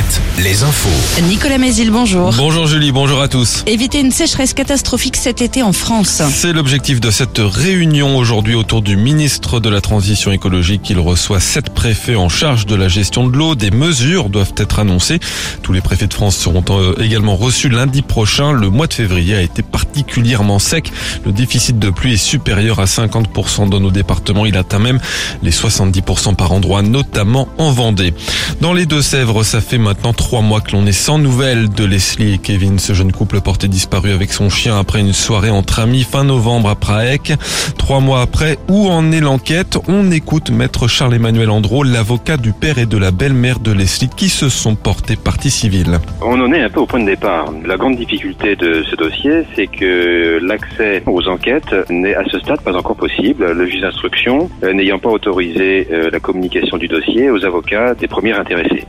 Alouette, les infos. Nicolas Mézil, bonjour. Bonjour Julie, bonjour à tous. Éviter une sécheresse catastrophique cet été en France. C'est l'objectif de cette réunion aujourd'hui autour du ministre de la Transition écologique. Il reçoit sept préfets en charge de la gestion de l'eau. Des mesures doivent être annoncées. Tous les préfets de France seront euh, également reçus lundi prochain. Le mois de février a été particulièrement sec. Le déficit de pluie est supérieur à 50% dans nos départements. Il atteint même les 70% par endroit, notamment en Vendée. Dans les Deux-Sèvres, ça fait maintenant trois mois que l'on est sans nouvelles de Leslie et Kevin, ce jeune couple porté disparu avec son chien après une soirée entre amis fin novembre à Praec. Trois mois après, où en est l'enquête? On écoute maître Charles-Emmanuel Andro, l'avocat du père et de la belle-mère de Leslie qui se sont portés partie civile. On en est un peu au point de départ. La grande difficulté de ce dossier, c'est que l'accès aux enquêtes n'est à ce stade pas encore possible. Le juge d'instruction euh, n'ayant pas autorisé euh, la communication du dossier aux avocats des premiers intéressés.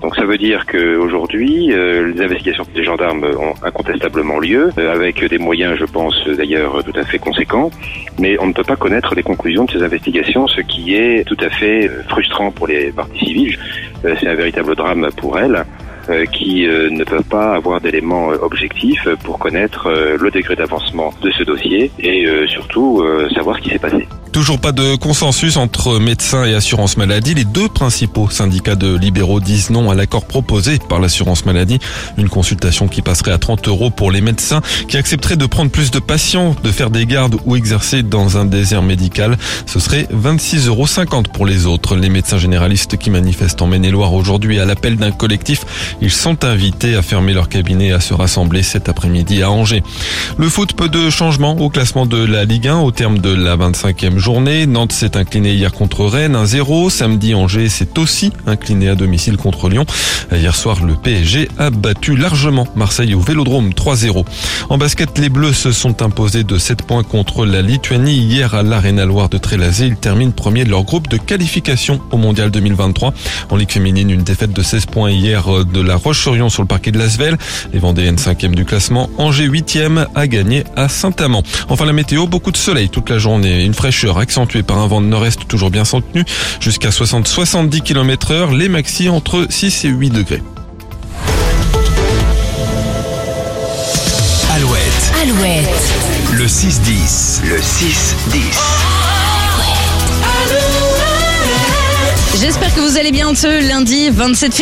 Donc ça veut dire qu'aujourd'hui, euh, les investigations des gendarmes ont incontestablement lieu, euh, avec des moyens, je pense, d'ailleurs tout à fait conséquents, mais on ne peut pas connaître les conclusions de ces investigations, ce qui est tout à fait euh, frustrant pour les parties civiles. C'est un véritable drame pour elles qui ne peuvent pas avoir d'éléments objectifs pour connaître le degré d'avancement de ce dossier et surtout savoir ce qui s'est passé. Toujours pas de consensus entre médecins et assurance maladie. Les deux principaux syndicats de libéraux disent non à l'accord proposé par l'assurance maladie. Une consultation qui passerait à 30 euros pour les médecins qui accepteraient de prendre plus de patients, de faire des gardes ou exercer dans un désert médical. Ce serait 26,50 euros pour les autres. Les médecins généralistes qui manifestent en Maine-et-Loire aujourd'hui à l'appel d'un collectif, ils sont invités à fermer leur cabinet et à se rassembler cet après-midi à Angers. Le foot, peu de changements au classement de la Ligue 1 au terme de la 25e journée. Nantes s'est incliné hier contre Rennes 1-0. Samedi, Angers s'est aussi incliné à domicile contre Lyon. Hier soir, le PSG a battu largement Marseille au Vélodrome 3-0. En basket, les Bleus se sont imposés de 7 points contre la Lituanie hier à l'Arena Loire de Trélazé. Ils terminent premier de leur groupe de qualification au Mondial 2023. En Ligue féminine, une défaite de 16 points hier de la Roche-sur-Yon sur le parquet de Lasvel. Les Vendéennes 5e du classement. Angers 8e a gagné à Saint-Amand. Enfin, la météo, beaucoup de soleil toute la journée. Une fraîcheur accentué par un vent de nord-est toujours bien soutenu jusqu'à 60-70 km heure, les maxi entre 6 et 8 degrés. Alouette, Alouette. le 6-10, le 6-10. J'espère que vous allez bien ce lundi 27 février.